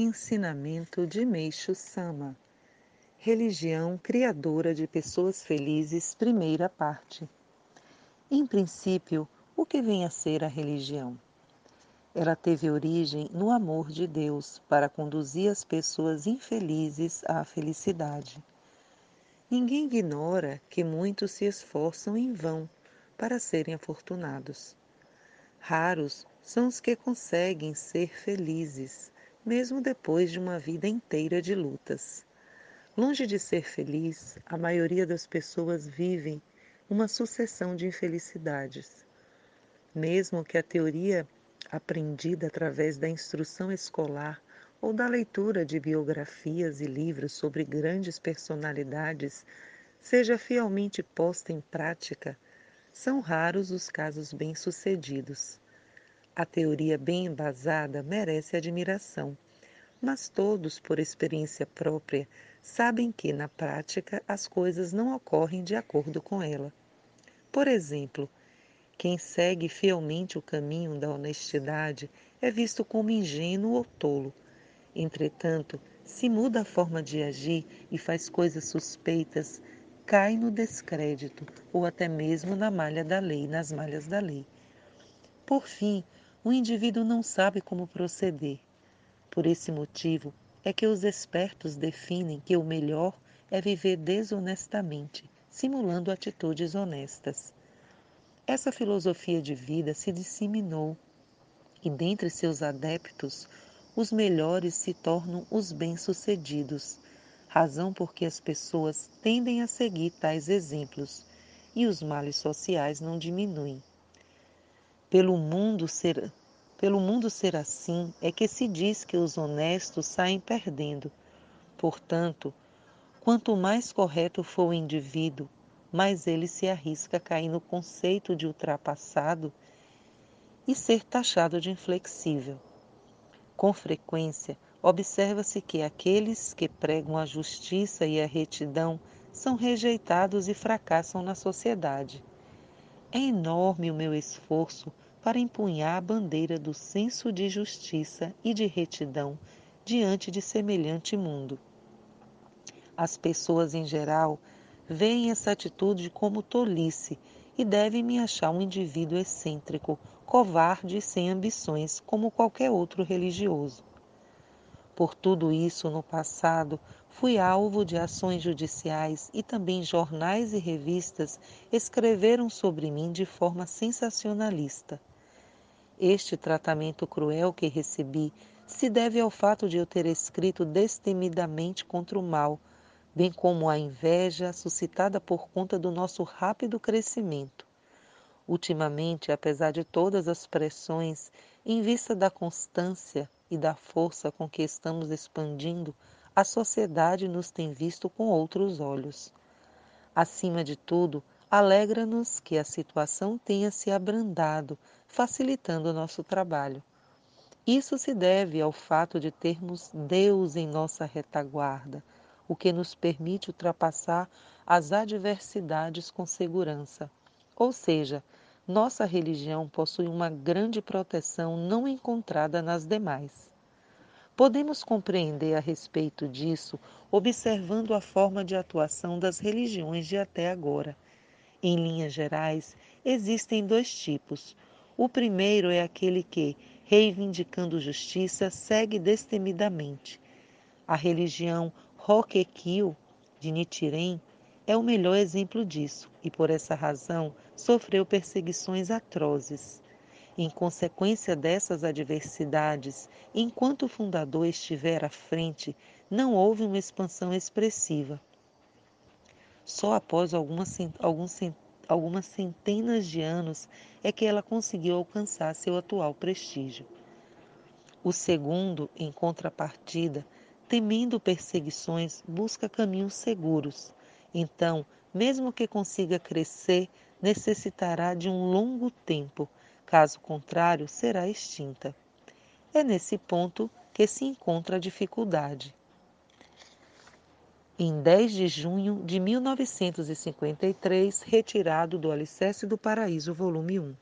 Ensinamento de Meixo Sama Religião criadora de pessoas felizes, primeira parte. Em princípio, o que vem a ser a religião? Ela teve origem no amor de Deus para conduzir as pessoas infelizes à felicidade. Ninguém ignora que muitos se esforçam em vão para serem afortunados. Raros são os que conseguem ser felizes mesmo depois de uma vida inteira de lutas. Longe de ser feliz, a maioria das pessoas vivem uma sucessão de infelicidades. Mesmo que a teoria aprendida através da instrução escolar ou da leitura de biografias e livros sobre grandes personalidades seja fielmente posta em prática, são raros os casos bem-sucedidos. A teoria bem embasada merece admiração, mas todos, por experiência própria, sabem que, na prática, as coisas não ocorrem de acordo com ela. Por exemplo, quem segue fielmente o caminho da honestidade é visto como ingênuo ou tolo. Entretanto, se muda a forma de agir e faz coisas suspeitas, cai no descrédito ou até mesmo na malha da lei, nas malhas da lei. Por fim, o indivíduo não sabe como proceder. Por esse motivo é que os espertos definem que o melhor é viver desonestamente, simulando atitudes honestas. Essa filosofia de vida se disseminou e dentre seus adeptos, os melhores se tornam os bem-sucedidos, razão por que as pessoas tendem a seguir tais exemplos e os males sociais não diminuem. Pelo mundo ser, pelo mundo ser assim, é que se diz que os honestos saem perdendo. Portanto, quanto mais correto for o indivíduo, mais ele se arrisca a cair no conceito de ultrapassado e ser taxado de inflexível. Com frequência, observa-se que aqueles que pregam a justiça e a retidão são rejeitados e fracassam na sociedade. É enorme o meu esforço para empunhar a bandeira do senso de justiça e de retidão diante de semelhante mundo. As pessoas em geral veem essa atitude como tolice e devem me achar um indivíduo excêntrico, covarde e sem ambições, como qualquer outro religioso. Por tudo isso, no passado, fui alvo de ações judiciais e também jornais e revistas escreveram sobre mim de forma sensacionalista. Este tratamento cruel que recebi se deve ao fato de eu ter escrito destemidamente contra o mal, bem como à inveja suscitada por conta do nosso rápido crescimento. Ultimamente, apesar de todas as pressões, em vista da constância e da força com que estamos expandindo, a sociedade nos tem visto com outros olhos. Acima de tudo, alegra-nos que a situação tenha se abrandado, facilitando o nosso trabalho. Isso se deve ao fato de termos Deus em nossa retaguarda, o que nos permite ultrapassar as adversidades com segurança. Ou seja, nossa religião possui uma grande proteção não encontrada nas demais. Podemos compreender a respeito disso observando a forma de atuação das religiões de até agora. Em linhas gerais, existem dois tipos. O primeiro é aquele que, reivindicando justiça, segue destemidamente. A religião Roquequil de Nichiren é o melhor exemplo disso e, por essa razão, sofreu perseguições atrozes. Em consequência dessas adversidades, enquanto o fundador estiver à frente, não houve uma expansão expressiva. Só após algumas, algumas centenas de anos é que ela conseguiu alcançar seu atual prestígio. O segundo, em contrapartida, temendo perseguições, busca caminhos seguros então, mesmo que consiga crescer, necessitará de um longo tempo, caso contrário, será extinta. É nesse ponto que se encontra a dificuldade. Em 10 de junho de 1953, retirado do Alicerce do Paraíso, volume 1.